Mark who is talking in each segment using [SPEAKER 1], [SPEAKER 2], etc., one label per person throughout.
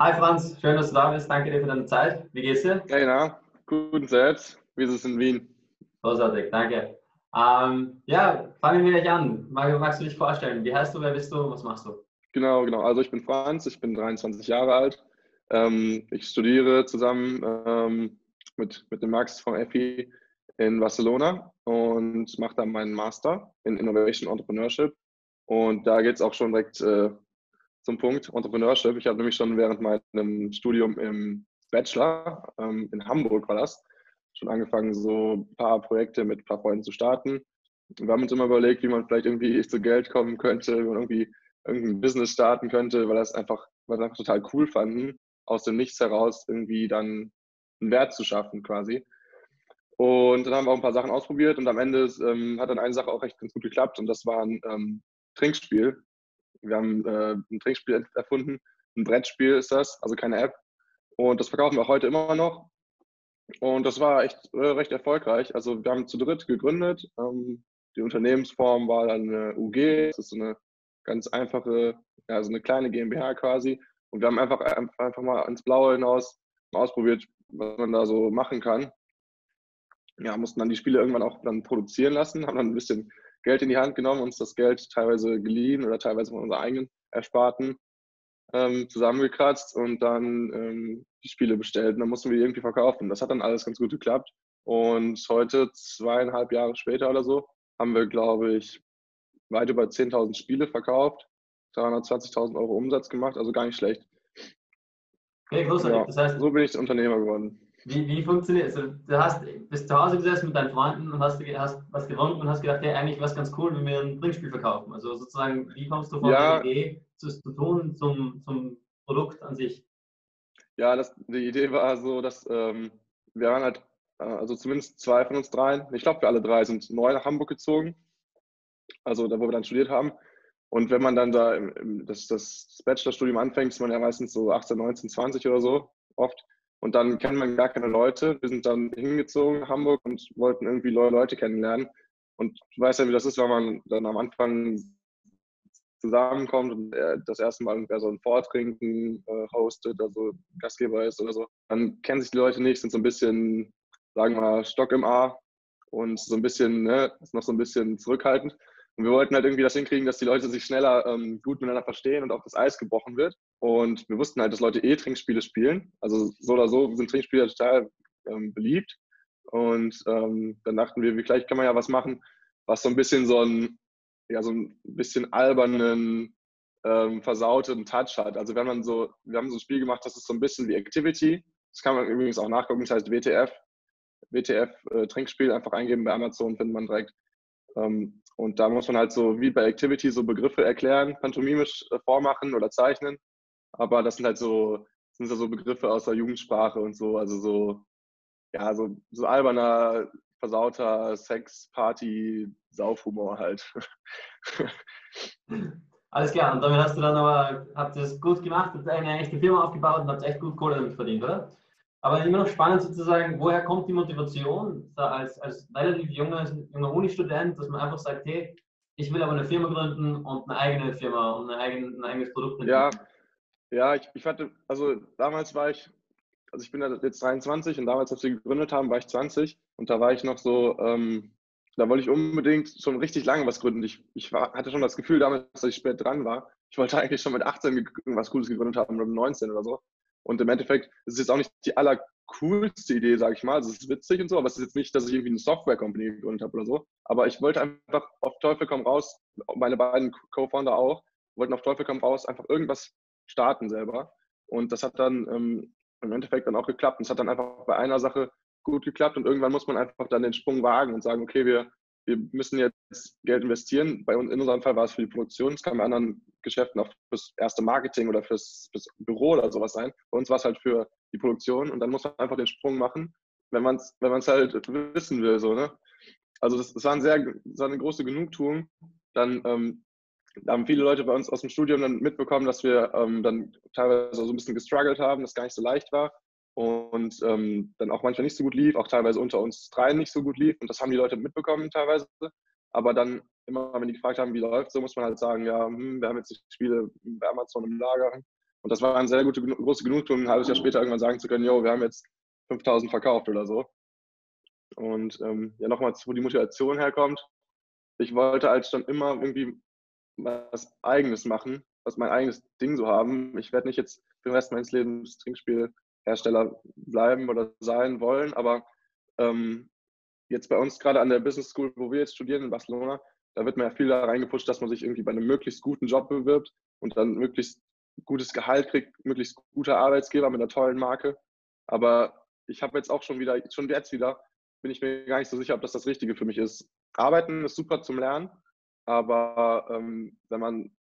[SPEAKER 1] Hi Franz, schön, dass du da bist. Danke dir für deine Zeit. Wie geht's dir?
[SPEAKER 2] Hey, na, guten selbst. Wie ist es in Wien?
[SPEAKER 1] Großartig, danke. Ähm, ja, fangen wir gleich an. Magst du dich vorstellen? Wie heißt du, wer bist du, was machst du?
[SPEAKER 2] Genau, genau. Also ich bin Franz, ich bin 23 Jahre alt. Ähm, ich studiere zusammen ähm, mit, mit dem Max vom EFI in Barcelona und mache dann meinen Master in Innovation Entrepreneurship. Und da geht es auch schon direkt äh, zum Punkt Entrepreneurship. Ich habe nämlich schon während meinem Studium im Bachelor ähm, in Hamburg war das, schon angefangen, so ein paar Projekte mit ein paar Freunden zu starten. Wir haben uns immer überlegt, wie man vielleicht irgendwie zu Geld kommen könnte, wie man irgendwie irgendein Business starten könnte, weil das einfach, weil einfach total cool fanden, aus dem Nichts heraus irgendwie dann einen Wert zu schaffen quasi. Und dann haben wir auch ein paar Sachen ausprobiert und am Ende ähm, hat dann eine Sache auch recht ganz gut geklappt und das war ein ähm, Trinkspiel. Wir haben äh, ein Trinkspiel erfunden, ein Brettspiel ist das, also keine App. Und das verkaufen wir heute immer noch. Und das war echt äh, recht erfolgreich. Also wir haben zu dritt gegründet. Ähm, die Unternehmensform war dann eine UG. Das ist so eine ganz einfache, ja, so eine kleine GmbH quasi. Und wir haben einfach, einfach mal ins Blaue hinaus ausprobiert, was man da so machen kann. Ja, mussten dann die Spiele irgendwann auch dann produzieren lassen, haben dann ein bisschen Geld in die Hand genommen, uns das Geld teilweise geliehen oder teilweise von unserer eigenen Ersparten ähm, zusammengekratzt und dann ähm, die Spiele bestellt. Und dann mussten wir irgendwie verkaufen. Das hat dann alles ganz gut geklappt. Und heute, zweieinhalb Jahre später oder so, haben wir, glaube ich, weit über 10.000 Spiele verkauft, 320.000 Euro Umsatz gemacht, also gar nicht schlecht.
[SPEAKER 1] Okay, großartig. Ja,
[SPEAKER 2] das heißt, so bin ich Unternehmer geworden.
[SPEAKER 1] Wie, wie funktioniert es? Also, du hast, bist zu Hause gesessen mit deinen Freunden und hast, hast was gewonnen und hast gedacht, hey, eigentlich wäre es ganz cool, wenn wir ein Trinkspiel verkaufen. Also sozusagen, wie kommst du von ja. der Idee zu, zu tun zum, zum Produkt an sich?
[SPEAKER 2] Ja, das, die Idee war so, dass ähm, wir waren halt, äh, also zumindest zwei von uns dreien, ich glaube wir alle drei sind neu nach Hamburg gezogen, also da, wo wir dann studiert haben. Und wenn man dann da im, im, das, das Bachelorstudium anfängt, ist man ja meistens so 18, 19, 20 oder so oft. Und dann kennt man gar keine Leute. Wir sind dann hingezogen nach Hamburg und wollten irgendwie Leute kennenlernen. Und du weißt ja, wie das ist, wenn man dann am Anfang zusammenkommt und das erste Mal wer so ein Vortrinken äh, hostet, also Gastgeber ist oder so, dann kennen sich die Leute nicht, sind so ein bisschen, sagen wir mal, Stock im A und so ein bisschen, ne, ist noch so ein bisschen zurückhaltend. Und wir wollten halt irgendwie das hinkriegen, dass die Leute sich schneller ähm, gut miteinander verstehen und auch das Eis gebrochen wird. Und wir wussten halt, dass Leute eh Trinkspiele spielen. Also so oder so sind Trinkspiele total ähm, beliebt. Und ähm, dann dachten wir, vielleicht kann man ja was machen, was so ein bisschen so ein, ja, so ein bisschen albernen, ähm, versauten Touch hat. Also wenn man so, wir haben so ein Spiel gemacht, das ist so ein bisschen wie Activity. Das kann man übrigens auch nachgucken, das heißt WTF. WTF äh, Trinkspiel einfach eingeben bei Amazon, findet man direkt. Ähm, und da muss man halt so wie bei Activity so Begriffe erklären, pantomimisch äh, vormachen oder zeichnen. Aber das sind halt so, sind so Begriffe aus der Jugendsprache und so, also so, ja, so, so alberner, versauter Sex, Party, Saufhumor halt.
[SPEAKER 1] Alles klar, und damit hast du dann aber, habt ihr es gut gemacht, habt eine echte Firma aufgebaut und habt echt gut Kohle damit verdient, oder? Aber immer noch spannend sozusagen, woher kommt die Motivation da als, als relativ junger, junger Uni-Student, dass man einfach sagt, hey, ich will aber eine Firma gründen und eine eigene Firma und ein, eigen, ein eigenes Produkt
[SPEAKER 2] entwickeln. Ja, ja ich, ich hatte, also damals war ich, also ich bin jetzt 23 und damals, als wir gegründet haben, war ich 20 und da war ich noch so, ähm, da wollte ich unbedingt schon richtig lange was gründen. Ich, ich war, hatte schon das Gefühl damals, dass ich spät dran war. Ich wollte eigentlich schon mit 18 was Cooles gegründet haben oder mit 19 oder so. Und im Endeffekt ist es jetzt auch nicht die allercoolste Idee, sage ich mal. Also es ist witzig und so, aber es ist jetzt nicht, dass ich irgendwie eine Software-Company gegründet habe oder so. Aber ich wollte einfach auf Teufel komm raus, meine beiden Co-Founder auch, wollten auf Teufel komm raus einfach irgendwas starten selber. Und das hat dann ähm, im Endeffekt dann auch geklappt. Und es hat dann einfach bei einer Sache gut geklappt und irgendwann muss man einfach dann den Sprung wagen und sagen, okay, wir wir müssen jetzt Geld investieren. Bei uns, in unserem Fall war es für die Produktion, es kann bei anderen Geschäften auch fürs erste Marketing oder fürs, fürs Büro oder sowas sein. Bei uns war es halt für die Produktion und dann muss man einfach den Sprung machen, wenn man es wenn halt wissen will. So, ne? Also das, das war, ein sehr, das war eine große Genugtuung. Dann ähm, haben viele Leute bei uns aus dem Studium dann mitbekommen, dass wir ähm, dann teilweise so ein bisschen gestruggelt haben, das gar nicht so leicht war und ähm, dann auch manchmal nicht so gut lief, auch teilweise unter uns dreien nicht so gut lief und das haben die Leute mitbekommen teilweise. Aber dann immer, wenn die gefragt haben, wie läuft, so muss man halt sagen, ja, hm, wir haben jetzt die Spiele bei Amazon im Lager, Und das war eine sehr gute, große Genugtuung, ein halbes Jahr später irgendwann sagen zu können, jo, wir haben jetzt 5000 verkauft oder so. Und ähm, ja, nochmal, wo die Motivation herkommt. Ich wollte halt schon immer irgendwie was Eigenes machen, was mein eigenes Ding so haben. Ich werde nicht jetzt den Rest meines Lebens Trinkspielhersteller bleiben oder sein wollen, aber ähm, jetzt bei uns gerade an der Business School, wo wir jetzt studieren in Barcelona, da wird mir ja viel da reingepusht, dass man sich irgendwie bei einem möglichst guten Job bewirbt und dann möglichst gutes Gehalt kriegt, möglichst guter Arbeitsgeber mit einer tollen Marke. Aber ich habe jetzt auch schon wieder, schon jetzt wieder, bin ich mir gar nicht so sicher, ob das das Richtige für mich ist. Arbeiten ist super zum Lernen, aber ähm, wenn man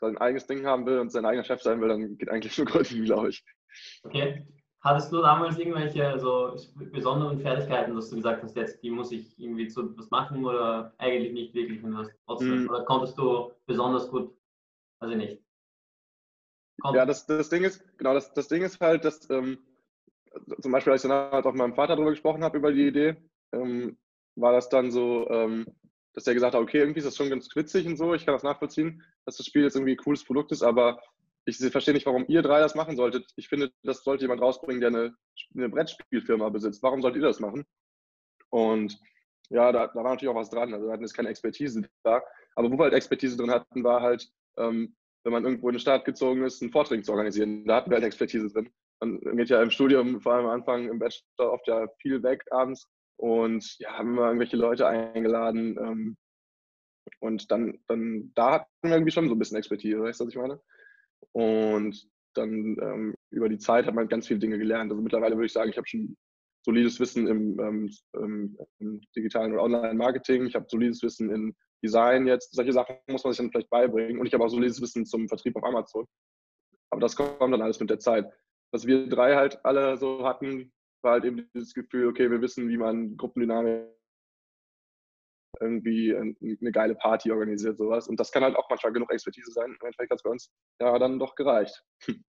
[SPEAKER 2] sein eigenes Ding haben will und sein eigener Chef sein will, dann geht eigentlich nur Gründen, glaube ich.
[SPEAKER 1] Okay. Hattest du damals irgendwelche so besonderen Fertigkeiten, dass du gesagt hast, jetzt die muss ich irgendwie zu was machen oder eigentlich nicht wirklich was trotzdem? Mm. Oder konntest du besonders gut, also nicht?
[SPEAKER 2] Konntest ja, das, das Ding ist, genau, das, das Ding ist halt, dass ähm, zum Beispiel, als ich dann halt auch mit meinem Vater darüber gesprochen habe, über die Idee, ähm, war das dann so, ähm, dass der gesagt hat, okay, irgendwie ist das schon ganz witzig und so, ich kann das nachvollziehen, dass das Spiel jetzt irgendwie ein cooles Produkt ist, aber ich verstehe nicht, warum ihr drei das machen solltet. Ich finde, das sollte jemand rausbringen, der eine, eine Brettspielfirma besitzt. Warum sollt ihr das machen? Und ja, da, da war natürlich auch was dran. Also wir hatten jetzt keine Expertise da. Aber wo wir halt Expertise drin hatten, war halt, ähm, wenn man irgendwo in die Stadt gezogen ist, einen Vortrag zu organisieren. Da hatten wir halt Expertise drin. Man geht ja im Studium, vor allem am Anfang im Bachelor, oft ja viel weg abends und ja, haben immer irgendwelche Leute eingeladen. Ähm, und dann, dann, da hatten wir irgendwie schon so ein bisschen Expertise, weißt du, was ich meine? Und dann ähm, über die Zeit hat man ganz viele Dinge gelernt. Also mittlerweile würde ich sagen, ich habe schon solides Wissen im, ähm, im digitalen und Online-Marketing. Ich habe solides Wissen in Design jetzt. Solche Sachen muss man sich dann vielleicht beibringen. Und ich habe auch solides Wissen zum Vertrieb auf Amazon. Aber das kommt dann alles mit der Zeit. Was wir drei halt alle so hatten, war halt eben dieses Gefühl, okay, wir wissen, wie man Gruppendynamik irgendwie eine geile Party organisiert, sowas. Und das kann halt auch manchmal genug Expertise sein. Im Endeffekt hat es bei uns ja dann doch gereicht.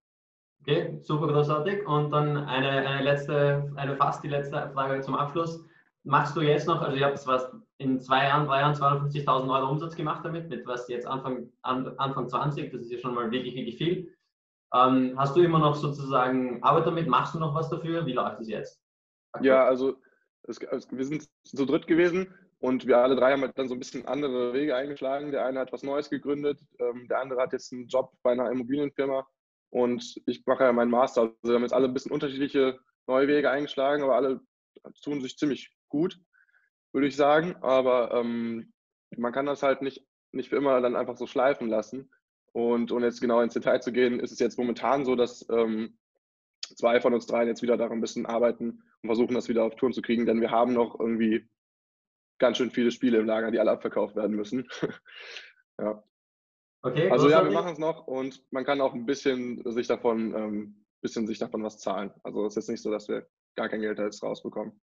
[SPEAKER 1] Okay, super großartig. Und dann eine, eine letzte, eine fast die letzte Frage zum Abschluss. Machst du jetzt noch, also ich habe was in zwei Jahren, drei Jahren 250.000 Euro Umsatz gemacht damit, mit was jetzt Anfang, Anfang 20, das ist ja schon mal wirklich, wirklich viel. Ähm, hast du immer noch sozusagen Arbeit damit? Machst du noch was dafür? Wie läuft es jetzt?
[SPEAKER 2] Okay. Ja, also es, wir sind zu dritt gewesen und wir alle drei haben halt dann so ein bisschen andere Wege eingeschlagen. Der eine hat was Neues gegründet, ähm, der andere hat jetzt einen Job bei einer Immobilienfirma und ich mache ja meinen Master. Also wir haben jetzt alle ein bisschen unterschiedliche neue Wege eingeschlagen, aber alle tun sich ziemlich gut, würde ich sagen. Aber ähm, man kann das halt nicht, nicht für immer dann einfach so schleifen lassen. Und um jetzt genau ins Detail zu gehen, ist es jetzt momentan so, dass ähm, zwei von uns dreien jetzt wieder daran ein bisschen arbeiten und versuchen, das wieder auf Touren zu kriegen, denn wir haben noch irgendwie ganz schön viele Spiele im Lager, die alle abverkauft werden müssen. ja. Okay, also ja, wir machen es noch und man kann auch ein bisschen sich davon, ähm, bisschen sich davon was zahlen. Also es ist jetzt nicht so, dass wir gar kein Geld jetzt rausbekommen.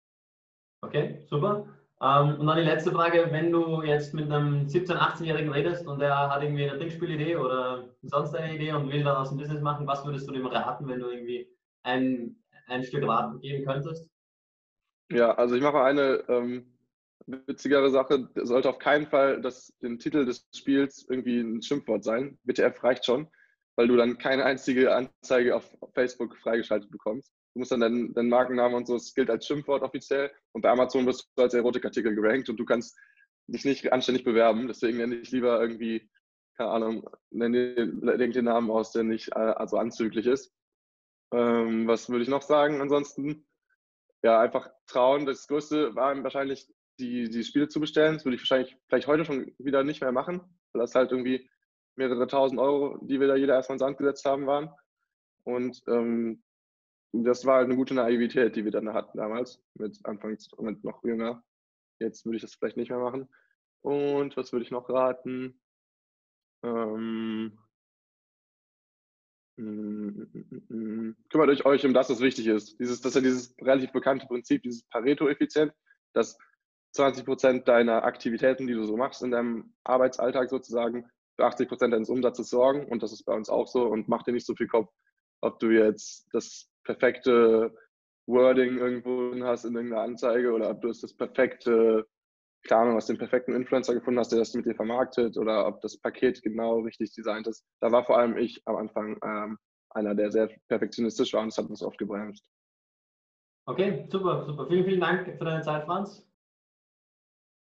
[SPEAKER 1] Okay, super. Ähm, und dann die letzte Frage, wenn du jetzt mit einem 17-, 18-Jährigen redest und der hat irgendwie eine Trinkspielidee oder sonst eine Idee und will daraus ein Business machen, was würdest du dem raten, wenn du irgendwie ein, ein Stück Rat geben könntest?
[SPEAKER 2] Ja, also ich mache eine ähm, witzigere Sache. Sollte auf keinen Fall das, den Titel des Spiels irgendwie ein Schimpfwort sein. BTF reicht schon, weil du dann keine einzige Anzeige auf Facebook freigeschaltet bekommst. Du musst dann deinen, deinen Markennamen und so, es gilt als Schimpfwort offiziell. Und bei Amazon wirst du als Erotikartikel gerankt und du kannst dich nicht anständig bewerben. Deswegen nenne ich lieber irgendwie, keine Ahnung, nenne den Namen aus, der nicht äh, also anzüglich ist. Ähm, was würde ich noch sagen? Ansonsten, ja, einfach trauen. Das Größte war wahrscheinlich, die, die Spiele zu bestellen. Das würde ich wahrscheinlich vielleicht heute schon wieder nicht mehr machen, weil das halt irgendwie mehrere tausend Euro, die wir da jeder erstmal ins Hand gesetzt haben, waren. Und ähm, das war halt eine gute Naivität, die wir dann hatten damals, mit Anfangs mit noch jünger. Jetzt würde ich das vielleicht nicht mehr machen. Und was würde ich noch raten? Ähm, kümmert euch, euch um das, was wichtig ist. Dieses, das ist ja dieses relativ bekannte Prinzip, dieses Pareto-Effizient, dass 20 Prozent deiner Aktivitäten, die du so machst in deinem Arbeitsalltag sozusagen, für 80 Prozent deines Umsatzes sorgen. Und das ist bei uns auch so. Und mach dir nicht so viel Kopf, ob du jetzt das perfekte Wording irgendwo hast in irgendeiner Anzeige oder ob du das perfekte, keine Ahnung, was den perfekten Influencer gefunden hast, der das mit dir vermarktet oder ob das Paket genau richtig designt ist. Da war vor allem ich am Anfang ähm, einer, der sehr perfektionistisch war und das hat uns oft gebremst.
[SPEAKER 1] Okay, super, super. Vielen, vielen Dank für deine Zeit, Franz.